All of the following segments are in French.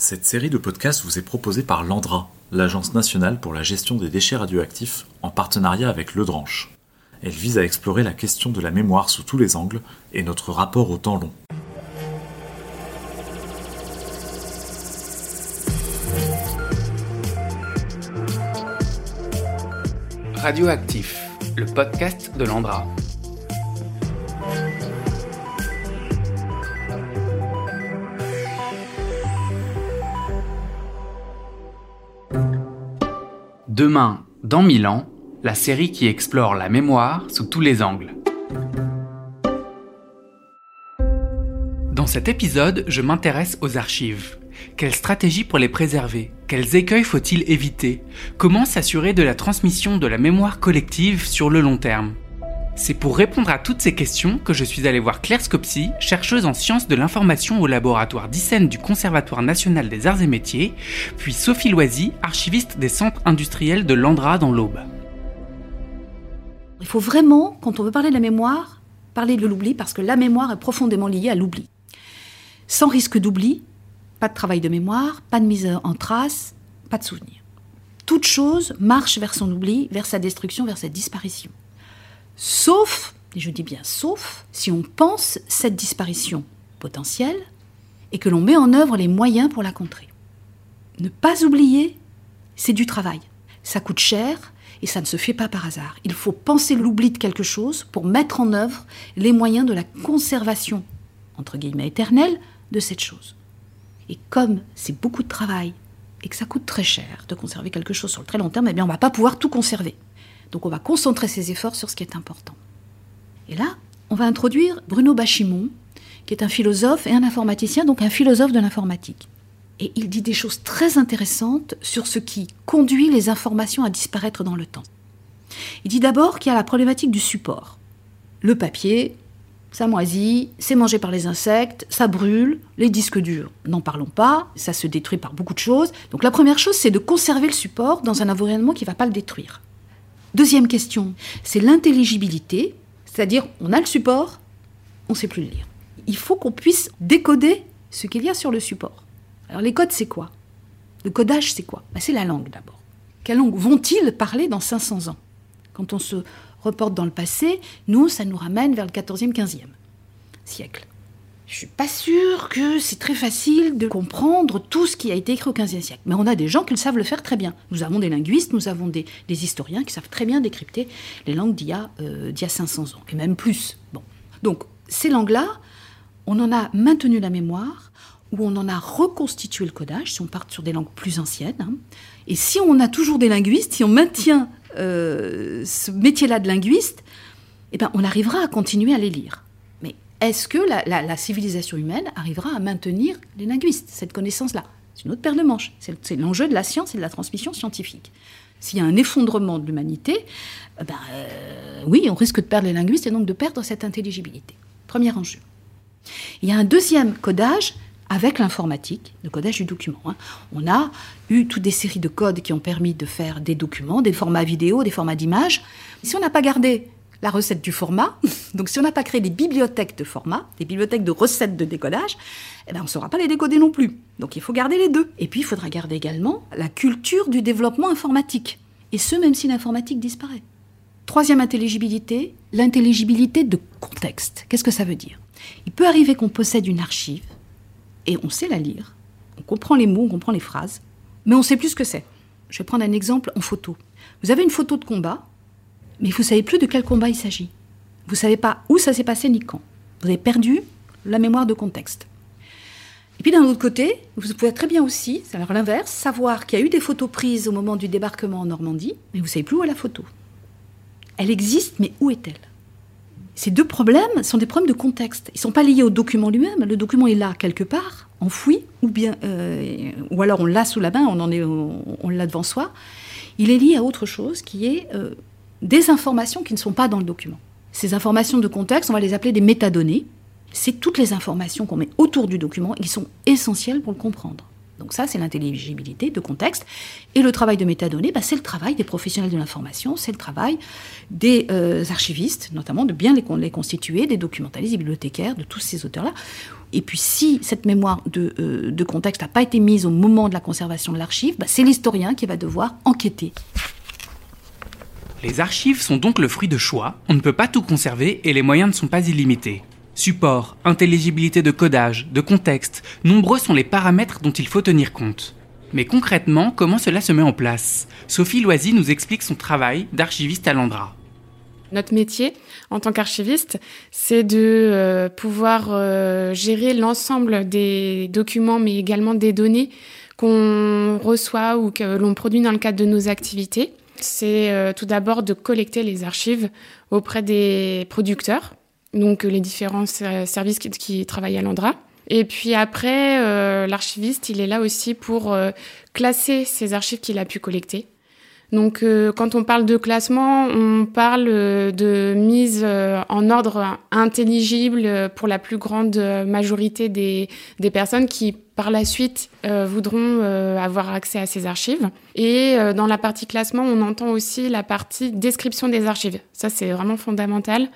Cette série de podcasts vous est proposée par l'ANDRA, l'Agence nationale pour la gestion des déchets radioactifs, en partenariat avec Le Dranche. Elle vise à explorer la question de la mémoire sous tous les angles et notre rapport au temps long. Radioactif, le podcast de l'Andra. Demain, dans mille ans, la série qui explore la mémoire sous tous les angles. Dans cet épisode, je m'intéresse aux archives. Quelle stratégie pour les préserver? Quels écueils faut-il éviter? Comment s'assurer de la transmission de la mémoire collective sur le long terme? C'est pour répondre à toutes ces questions que je suis allé voir Claire Scopsi, chercheuse en sciences de l'information au laboratoire d'ICEN du Conservatoire national des arts et métiers, puis Sophie Loisy, archiviste des centres industriels de l'Andra dans l'Aube. Il faut vraiment, quand on veut parler de la mémoire, parler de l'oubli parce que la mémoire est profondément liée à l'oubli. Sans risque d'oubli, pas de travail de mémoire, pas de mise en trace, pas de souvenir. Toute chose marche vers son oubli, vers sa destruction, vers sa disparition. Sauf, et je dis bien sauf, si on pense cette disparition potentielle et que l'on met en œuvre les moyens pour la contrer. Ne pas oublier, c'est du travail. Ça coûte cher et ça ne se fait pas par hasard. Il faut penser l'oubli de quelque chose pour mettre en œuvre les moyens de la conservation, entre guillemets éternelle, de cette chose. Et comme c'est beaucoup de travail et que ça coûte très cher de conserver quelque chose sur le très long terme, eh bien on ne va pas pouvoir tout conserver. Donc on va concentrer ses efforts sur ce qui est important. Et là, on va introduire Bruno Bachimon, qui est un philosophe et un informaticien, donc un philosophe de l'informatique. Et il dit des choses très intéressantes sur ce qui conduit les informations à disparaître dans le temps. Il dit d'abord qu'il y a la problématique du support. Le papier, ça moisit, c'est mangé par les insectes, ça brûle, les disques durs, n'en parlons pas, ça se détruit par beaucoup de choses. Donc la première chose, c'est de conserver le support dans un environnement qui ne va pas le détruire. Deuxième question, c'est l'intelligibilité, c'est-à-dire on a le support, on ne sait plus le lire. Il faut qu'on puisse décoder ce qu'il y a sur le support. Alors les codes, c'est quoi? Le codage, c'est quoi? Ben, C'est la langue d'abord. Quelle langue vont-ils parler dans 500 ans? Quand on se reporte dans le passé, nous, ça nous ramène vers le 14e, 15e siècle. Je suis pas sûre que c'est très facile de comprendre tout ce qui a été écrit au 15e siècle. Mais on a des gens qui le savent le faire très bien. Nous avons des linguistes, nous avons des, historiens qui savent très bien décrypter les langues d'il y, a, euh, 500 ans, et même plus. Bon. Donc, ces langues-là, on en a maintenu la mémoire, ou on en a reconstitué le codage, si on part sur des langues plus anciennes. Hein. Et si on a toujours des linguistes, si on maintient euh, ce métier-là de linguiste, eh ben, on arrivera à continuer à les lire. Est-ce que la, civilisation humaine arrivera à maintenir les linguistes, cette connaissance-là? C'est une autre paire de manches. C'est l'enjeu de la science et de la transmission scientifique. S'il y a un effondrement de l'humanité, eh ben, euh, oui, on risque de perdre les linguistes et donc de perdre cette intelligibilité. Premier enjeu. Il y a un deuxième codage avec l'informatique, le codage du document. Hein. On a eu toutes des séries de codes qui ont permis de faire des documents, des formats vidéo, des formats d'images. Si on n'a pas gardé la recette du format, donc si on n'a pas créé des bibliothèques de format, des bibliothèques de recettes de décodage, eh ben on ne saura pas les décoder non plus. Donc il faut garder les deux. Et puis il faudra garder également la culture du développement informatique. Et ce, même si l'informatique disparaît. Troisième intelligibilité, l'intelligibilité de contexte. Qu'est-ce que ça veut dire? Il peut arriver qu'on possède une archive et on sait la lire. On comprend les mots, on comprend les phrases, mais on sait plus ce que c'est. Je vais prendre un exemple en photo. Vous avez une photo de combat, mais vous savez plus de quel combat il s'agit. Vous savez pas où ça s'est passé ni quand. Vous avez perdu la mémoire de contexte. Et puis d'un autre côté, vous pouvez très bien aussi, c'est alors l'inverse, savoir qu'il y a eu des photos prises au moment du débarquement en Normandie, mais vous savez plus où est la photo. Elle existe, mais où est-elle? Ces deux problèmes sont des problèmes de contexte. Ils ne sont pas liés au document lui-même. Le document est là quelque part, enfoui, ou bien, euh, ou alors on l'a sous la main, on en l'a devant soi. Il est lié à autre chose, qui est euh, des informations qui ne sont pas dans le document. Ces informations de contexte, on va les appeler des métadonnées. C'est toutes les informations qu'on met autour du document et qui sont essentielles pour le comprendre. Donc ça, c'est l'intelligibilité de contexte. Et le travail de métadonnées, bah, c'est le travail des professionnels de l'information, c'est le travail des euh, archivistes, notamment de bien les, constituer, des documentalistes, des bibliothécaires, de tous ces auteurs-là. Et puis si cette mémoire de, euh, contexte n'a pas été mise au moment de la conservation de l'archive, bah, c'est l'historien qui va devoir enquêter. Les archives sont donc le fruit de choix, on ne peut pas tout conserver et les moyens ne sont pas illimités. Support, intelligibilité de codage, de contexte, nombreux sont les paramètres dont il faut tenir compte. Mais concrètement, comment cela se met en place? Sophie Loisy nous explique son travail d'archiviste à l'Andra. Notre métier en tant qu'archiviste, c'est de euh, pouvoir euh, gérer l'ensemble des documents, mais également des données qu'on reçoit ou que l'on produit dans le cadre de nos activités. C'est euh, tout d'abord de collecter les archives auprès des producteurs donc les différents services qui, travaillent à l'Andra. Et puis après, euh, l'archiviste, il est là aussi pour euh, classer ces archives qu'il a pu collecter. Donc euh, quand on parle de classement, on parle de mise en ordre intelligible pour la plus grande majorité des personnes qui par la suite voudront avoir accès à ces archives. Et dans la partie classement, on entend aussi la partie description des archives. Ça, c'est vraiment fondamental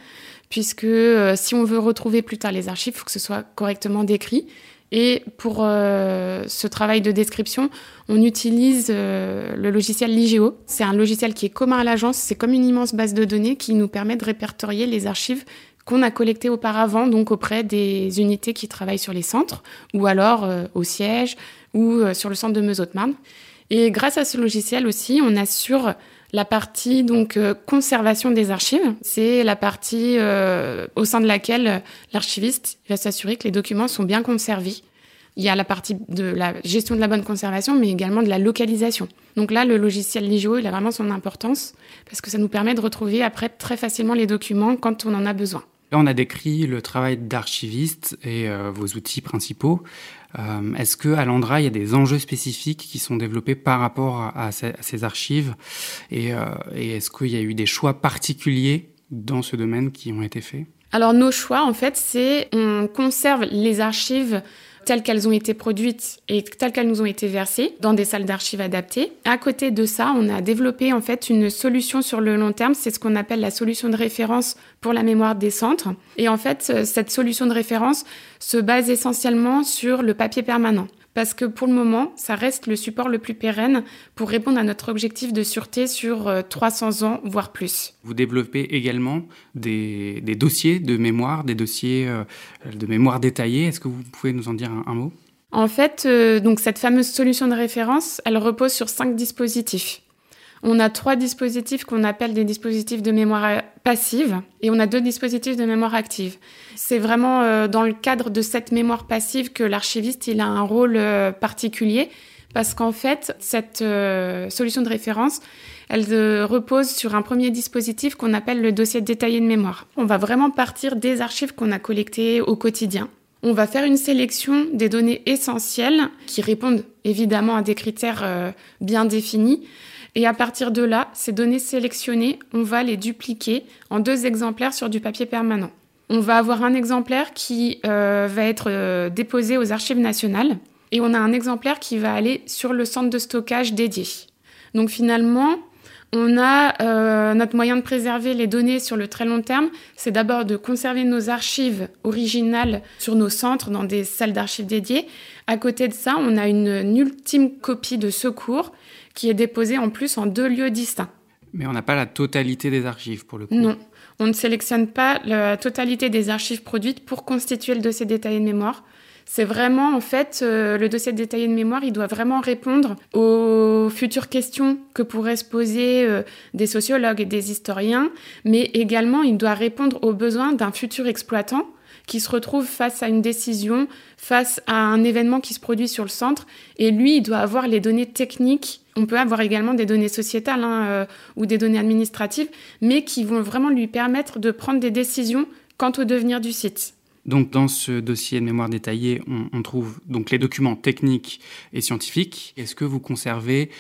puisque euh, si on veut retrouver plus tard les archives, il faut que ce soit correctement décrit. Et pour euh, ce travail de description, on utilise euh, le logiciel Ligeo. C'est un logiciel qui est commun à l'agence. C'est comme une immense base de données qui nous permet de répertorier les archives qu'on a collectées auparavant, donc auprès des unités qui travaillent sur les centres, ou alors au siège, ou sur le centre de Meuse-Haute-Marne. Et grâce à ce logiciel aussi, on assure la partie donc euh, conservation des archives, c'est la partie euh, au sein de laquelle l'archiviste va s'assurer que les documents sont bien conservés. Il y a la partie de la gestion de la bonne conservation, mais également de la localisation. Donc là, le logiciel Ligio, il a vraiment son importance parce que ça nous permet de retrouver après très facilement les documents quand on en a besoin. Là, on a décrit le travail d'archiviste et euh, vos outils principaux. Euh, est-ce que à l'Andra, il y a des enjeux spécifiques qui sont développés par rapport à, ces, archives? Euh, et est-ce qu'il y a eu des choix particuliers dans ce domaine qui ont été faits? Alors nos choix, en fait, c'est on conserve les archives telles qu'elles ont été produites et telles qu'elles nous ont été versées dans des salles d'archives adaptées. À côté de ça, on a développé en fait une solution sur le long terme, c'est ce qu'on appelle la solution de référence pour la mémoire des centres. Et en fait, cette solution de référence se base essentiellement sur le papier permanent parce que pour le moment, ça reste le support le plus pérenne pour répondre à notre objectif de sûreté sur 300 euh, ans, voire plus. Vous développez également des, dossiers de mémoire, des dossiers euh, de mémoire détaillés. Est-ce que vous pouvez nous en dire un, mot? En fait, euh, donc cette fameuse solution de référence, elle repose sur cinq dispositifs. On a trois dispositifs qu'on appelle des dispositifs de mémoire passive et on a deux dispositifs de mémoire active. C'est vraiment euh, dans le cadre de cette mémoire passive que l'archiviste il a un rôle euh, particulier parce qu'en fait cette euh, solution de référence elle repose sur un premier dispositif qu'on appelle le dossier détaillé de mémoire. On va vraiment partir des archives qu'on a collectées au quotidien. On va faire une sélection des données essentielles qui répondent évidemment à des critères bien définis et à partir de là, ces données sélectionnées, on va les dupliquer en deux exemplaires sur du papier permanent. On va avoir un exemplaire qui euh, va être euh, déposé aux archives nationales et on a un exemplaire qui va aller sur le centre de stockage dédié. Donc finalement, on a euh, notre moyen de préserver les données sur le très long terme, c'est d'abord de conserver nos archives originales sur nos centres dans des salles d'archives dédiées. À côté de ça, on a une, une ultime copie de secours qui est déposé en plus en deux lieux distincts. Mais on n'a pas la totalité des archives pour le coup. Non, on ne sélectionne pas la totalité des archives produites pour constituer le dossier détaillé de mémoire. C'est vraiment, en fait, euh, le dossier détaillé de mémoire, il doit vraiment répondre aux futures questions que pourraient se poser euh, des sociologues et des historiens, mais également, il doit répondre aux besoins d'un futur exploitant qui se retrouve face à une décision, face à un événement qui se produit sur le centre, et lui, il doit avoir les données techniques. On peut avoir également des données sociétales hein, euh, ou des données administratives, mais qui vont vraiment lui permettre de prendre des décisions quant au devenir du site. Donc dans ce dossier de mémoire détaillé, on, trouve donc les documents techniques et scientifiques. Est-ce que vous conservez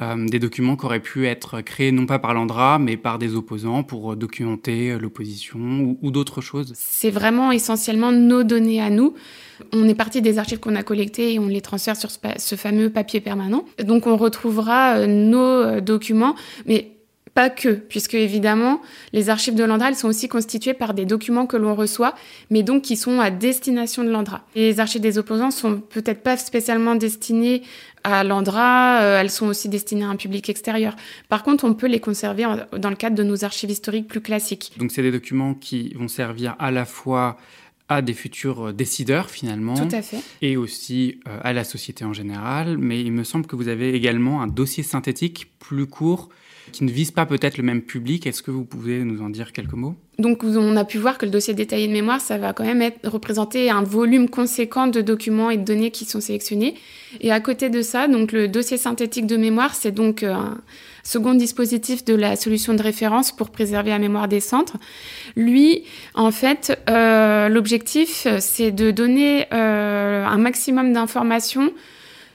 euh, des documents qui auraient pu être créés non pas par l'Andra, mais par des opposants pour documenter l'opposition ou, d'autres choses? C'est vraiment essentiellement nos données à nous. On est parti des archives qu'on a collectées et on les transfère sur ce fameux papier permanent. Donc on retrouvera euh, nos euh, documents, mais pas que, puisque évidemment, les archives de l'Andra, elles sont aussi constituées par des documents que l'on reçoit, mais donc qui sont à destination de l'Andra. Les archives des opposants sont peut-être pas spécialement destinées à l'Andra, euh, elles sont aussi destinées à un public extérieur. Par contre, on peut les conserver dans le cadre de nos archives historiques plus classiques. Donc c'est des documents qui vont servir à la fois à des futurs décideurs finalement. Tout à fait. Et aussi euh, à la société en général. Mais il me semble que vous avez également un dossier synthétique plus court qui ne vise pas peut-être le même public. Est-ce que vous pouvez nous en dire quelques mots? Donc, on a pu voir que le dossier détaillé de mémoire, ça va quand même être, représenter un volume conséquent de documents et de données qui sont sélectionnés. Et à côté de ça, donc le dossier synthétique de mémoire, c'est donc euh, un second dispositif de la solution de référence pour préserver la mémoire des centres. Lui, en fait, euh, l'objectif, c'est de donner euh, un maximum d'informations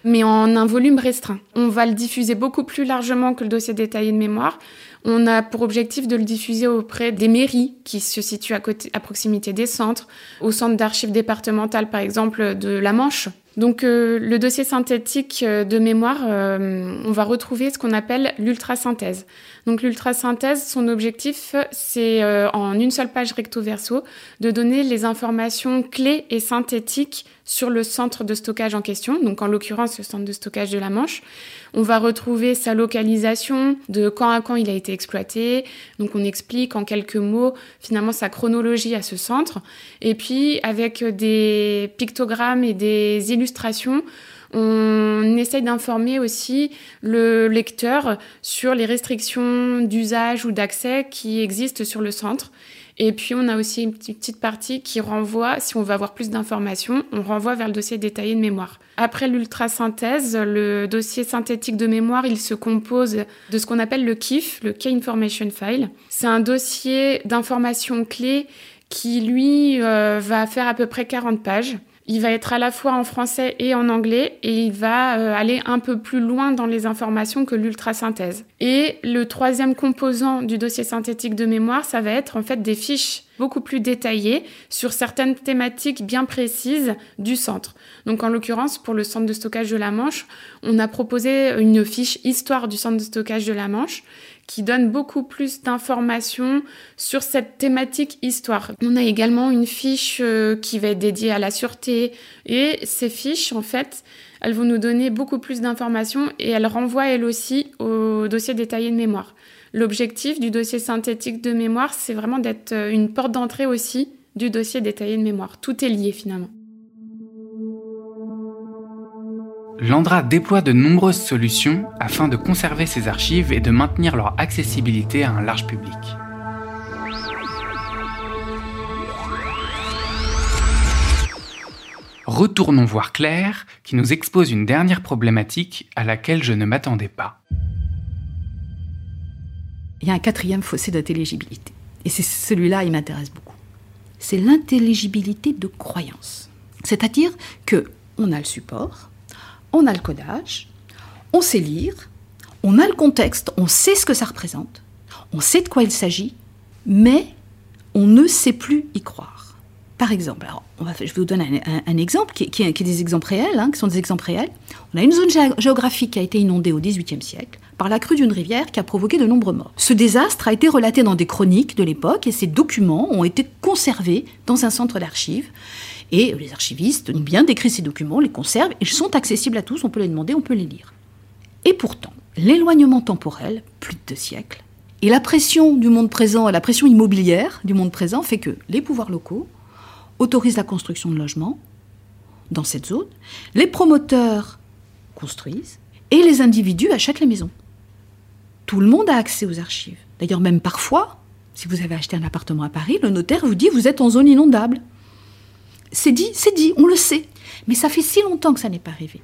mais en un volume restreint. On va le diffuser beaucoup plus largement que le dossier détaillé de mémoire. On a pour objectif de le diffuser auprès des mairies qui se situent à, côté, à proximité des centres, au centre d'archives départementales par exemple de la Manche. Donc euh, le dossier synthétique euh, de mémoire, euh, on va retrouver ce qu'on appelle l'ultrasynthèse. Donc l'ultrasynthèse, son objectif, c'est en une seule page recto verso de donner les informations clés et synthétiques sur le centre de stockage en question, donc en l'occurrence le centre de stockage de la Manche. On va retrouver sa localisation, de quand à quand il a été exploité. Donc on explique en quelques mots finalement sa chronologie à ce centre. Et puis avec des pictogrammes et des illustrations, on essaye d'informer aussi le lecteur sur les restrictions d'usage ou d'accès qui existent sur le centre. Et puis, on a aussi une petite partie qui renvoie, si on veut avoir plus d'informations, on renvoie vers le dossier détaillé de mémoire. Après l'ultrasynthèse, le dossier synthétique de mémoire, il se compose de ce qu'on appelle le KIF, le Key Information File. C'est un dossier d'informations clés qui, lui, euh, va faire à peu près 40 pages. Il va être à la fois en français et en anglais et il va euh, aller un peu plus loin dans les informations que l'ultrasynthèse. Et le troisième composant du dossier synthétique de mémoire, ça va être en fait des fiches beaucoup plus détaillées sur certaines thématiques bien précises du centre. Donc en l'occurrence, pour le centre de stockage de la Manche, on a proposé une fiche histoire du centre de stockage de la Manche qui donne beaucoup plus d'informations sur cette thématique histoire. On a également une fiche euh, qui va être dédiée à la sûreté et ces fiches, en fait, elles vont nous donner beaucoup plus d'informations et elles renvoient elles aussi au dossier détaillé de mémoire. L'objectif du dossier synthétique de mémoire, c'est vraiment d'être euh, une porte d'entrée aussi du dossier détaillé de mémoire. Tout est lié finalement. L'Andra déploie de nombreuses solutions afin de conserver ses archives et de maintenir leur accessibilité à un large public. Retournons voir Claire, qui nous expose une dernière problématique à laquelle je ne m'attendais pas. Il y a un quatrième fossé d'intelligibilité. Et c'est celui-là, il m'intéresse beaucoup. C'est l'intelligibilité de croyance. C'est-à-dire que on a le support, on a le codage, on sait lire, on a le contexte, on sait ce que ça représente, on sait de quoi il s'agit, mais on ne sait plus y croire. Par exemple, je vous donner un, exemple qui, est des exemples réels, hein, qui sont des exemples réels. On a une zone géographique qui a été inondée au XVIIIe siècle par la crue d'une rivière qui a provoqué de nombreux morts. Ce désastre a été relaté dans des chroniques de l'époque et ces documents ont été conservés dans un centre d'archives et les archivistes ont bien décrit ces documents, les conservent, et ils sont accessibles à tous, on peut les demander, on peut les lire. Et pourtant, l'éloignement temporel, plus de deux siècles, et la pression du monde présent, la pression immobilière du monde présent fait que les pouvoirs locaux autorisent la construction de logements dans cette zone, les promoteurs construisent, et les individus achètent les maisons. Tout le monde a accès aux archives. D'ailleurs, même parfois, si vous avez acheté un appartement à Paris, le notaire vous dit vous êtes en zone inondable. C'est dit, c'est dit, on le sait. Mais ça fait si longtemps que ça n'est pas arrivé.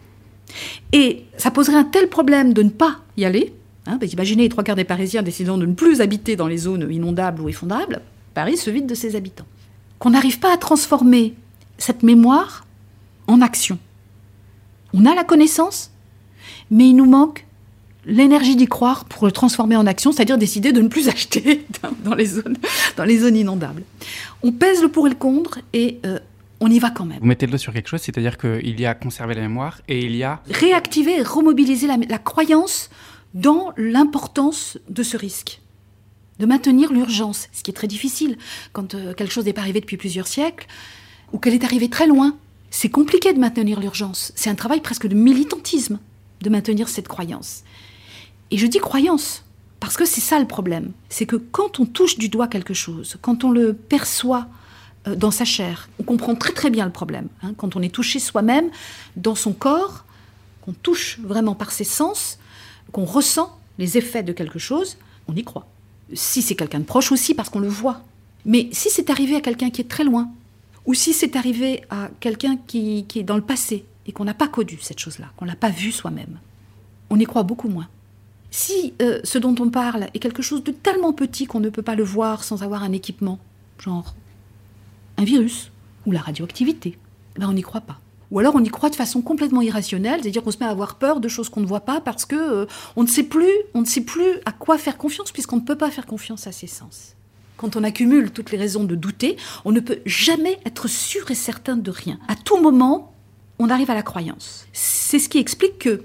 Et ça poserait un tel problème de ne pas y aller. Hein, imaginez les trois quarts des Parisiens décidant de ne plus habiter dans les zones inondables ou effondables, Paris se vide de ses habitants. Qu'on n'arrive pas à transformer cette mémoire en action. On a la connaissance, mais il nous manque l'énergie d'y croire pour le transformer en action, c'est-à-dire décider de ne plus acheter dans les zones, dans les zones inondables. On pèse le pour et le contre et euh, on y va quand même. Vous mettez le doigt sur quelque chose, c'est-à-dire qu'il y a conserver la mémoire et il y a... Réactiver et remobiliser la, la croyance dans l'importance de ce risque de maintenir l'urgence, ce qui est très difficile quand euh, quelque chose n'est pas arrivé depuis plusieurs siècles ou qu'elle est arrivée très loin. C'est compliqué de maintenir l'urgence. C'est un travail presque de militantisme de maintenir cette croyance. Et je dis croyance, parce que c'est ça le problème. C'est que quand on touche du doigt quelque chose, quand on le perçoit euh, dans sa chair, on comprend très très bien le problème. Hein. quand on est touché soi-même, dans son corps, qu'on touche vraiment par ses sens, qu'on ressent les effets de quelque chose, on y croit. Si c'est quelqu'un de proche aussi, parce qu'on le voit. Mais si c'est arrivé à quelqu'un qui est très loin, ou si c'est arrivé à quelqu'un qui, est dans le passé et qu'on n'a pas connu cette chose-là, qu'on l'a pas vu soi-même, on y croit beaucoup moins. Si euh, ce dont on parle est quelque chose de tellement petit qu'on ne peut pas le voir sans avoir un équipement, genre un virus ou la radioactivité, ben on n'y croit pas. Ou alors on y croit de façon complètement irrationnelle, c'est-à-dire qu'on se met à avoir peur de choses qu'on ne voit pas parce que euh, on ne sait plus, on ne sait plus à quoi faire confiance puisqu'on ne peut pas faire confiance à ses sens. Quand on accumule toutes les raisons de douter, on ne peut jamais être sûr et certain de rien. À tout moment, on arrive à la croyance. C'est ce qui explique que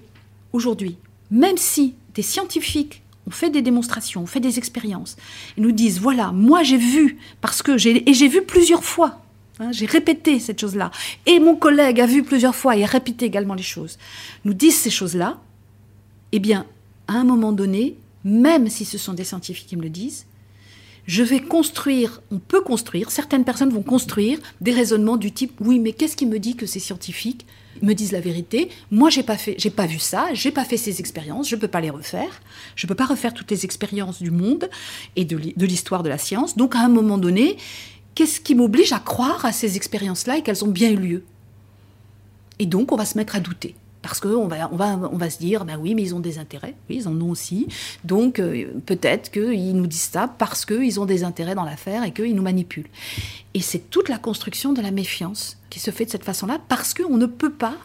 aujourd'hui, même si des scientifiques ont fait des démonstrations, ont fait des expériences, et nous disent voilà, moi j'ai vu, parce que j'ai, et j'ai vu plusieurs fois, hein, j'ai répété cette chose-là, et mon collègue a vu plusieurs fois et a répété également les choses, nous disent ces choses-là, eh bien, à un moment donné, même si ce sont des scientifiques qui me le disent, je vais construire, on peut construire, certaines personnes vont construire des raisonnements du type oui, mais qu'est-ce qui me dit que c'est scientifique me disent la vérité? Moi, j'ai pas fait, j'ai pas vu ça, j'ai pas fait ces expériences, je peux pas les refaire. Je peux pas refaire toutes les expériences du monde et de l'histoire de la science. Donc, à un moment donné, qu'est-ce qui m'oblige à croire à ces expériences-là et qu'elles ont bien eu lieu? Et donc, on va se mettre à douter parce qu'on va, on va, on va se dire, ben oui, mais ils ont des intérêts, oui, ils en ont aussi. Donc euh, peut-être qu'ils nous disent ça parce qu'ils ont des intérêts dans l'affaire et qu'ils nous manipulent. Et c'est toute la construction de la méfiance qui se fait de cette façon-là parce qu'on ne peut pas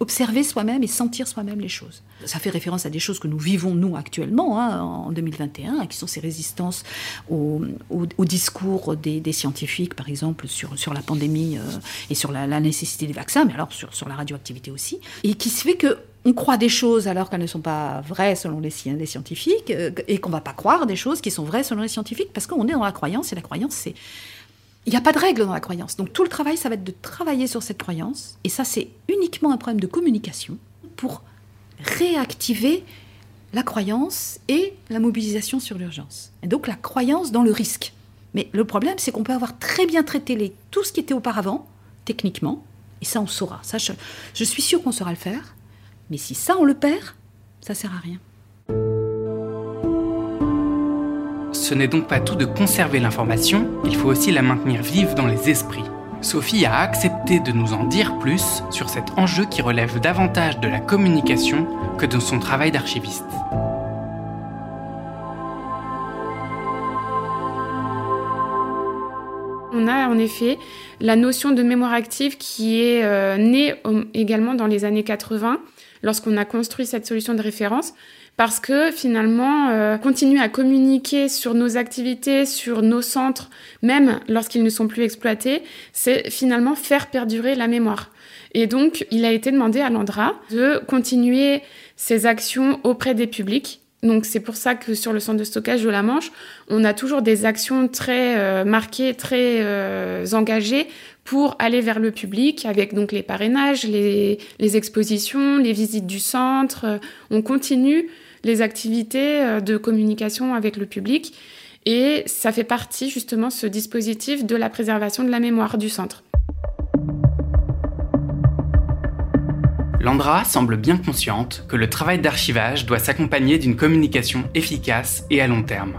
observer soi-même et sentir soi-même les choses. Ça fait référence à des choses que nous vivons, nous, actuellement, hein, en 2021, qui sont ces résistances au, discours des, scientifiques, par exemple, sur, la pandémie euh, et sur la, nécessité des vaccins, mais alors sur, sur la radioactivité aussi, et qui se fait que on croit des choses alors qu'elles ne sont pas vraies selon les, les scientifiques, euh, et qu'on ne va pas croire des choses qui sont vraies selon les scientifiques, parce qu'on est dans la croyance, et la croyance, c'est il n'y a pas de règle dans la croyance. Donc tout le travail, ça va être de travailler sur cette croyance. Et ça, c'est uniquement un problème de communication pour réactiver la croyance et la mobilisation sur l'urgence. Et donc la croyance dans le risque. Mais le problème, c'est qu'on peut avoir très bien traité tout ce qui était auparavant, techniquement, et ça, on saura. Ça, je, je suis sûre qu'on saura le faire. Mais si ça, on le perd, ça sert à rien. Ce n'est donc pas tout de conserver l'information, il faut aussi la maintenir vive dans les esprits. Sophie a accepté de nous en dire plus sur cet enjeu qui relève davantage de la communication que de son travail d'archiviste. On a en effet la notion de mémoire active qui est euh, née également dans les années 80 lorsqu'on a construit cette solution de référence parce que finalement, euh, continuer à communiquer sur nos activités, sur nos centres, même lorsqu'ils ne sont plus exploités, c'est finalement faire perdurer la mémoire. Et donc, il a été demandé à l'Andra de continuer ses actions auprès des publics. Donc, c'est pour ça que sur le centre de stockage de la Manche, on a toujours des actions très euh, marquées, très euh, engagées pour aller vers le public avec donc les parrainages, les, les expositions, les visites du centre. On continue les activités euh, de communication avec le public. Et ça fait partie justement ce dispositif de la préservation de la mémoire du centre. Landra semble bien consciente que le travail d'archivage doit s'accompagner d'une communication efficace et à long terme.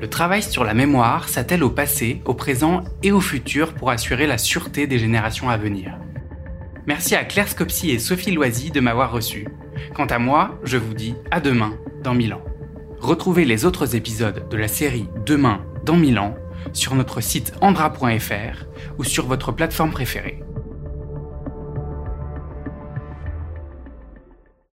Le travail sur la mémoire s'attelle au passé, au présent et au futur pour assurer la sûreté des générations à venir. Merci à Claire Scopsi et Sophie Loisy de m'avoir reçu. Quant à moi, je vous dis à demain dans 1000 ans. Retrouvez les autres épisodes de la série Demain dans 1000 ans sur notre site andra.fr ou sur votre plateforme préférée.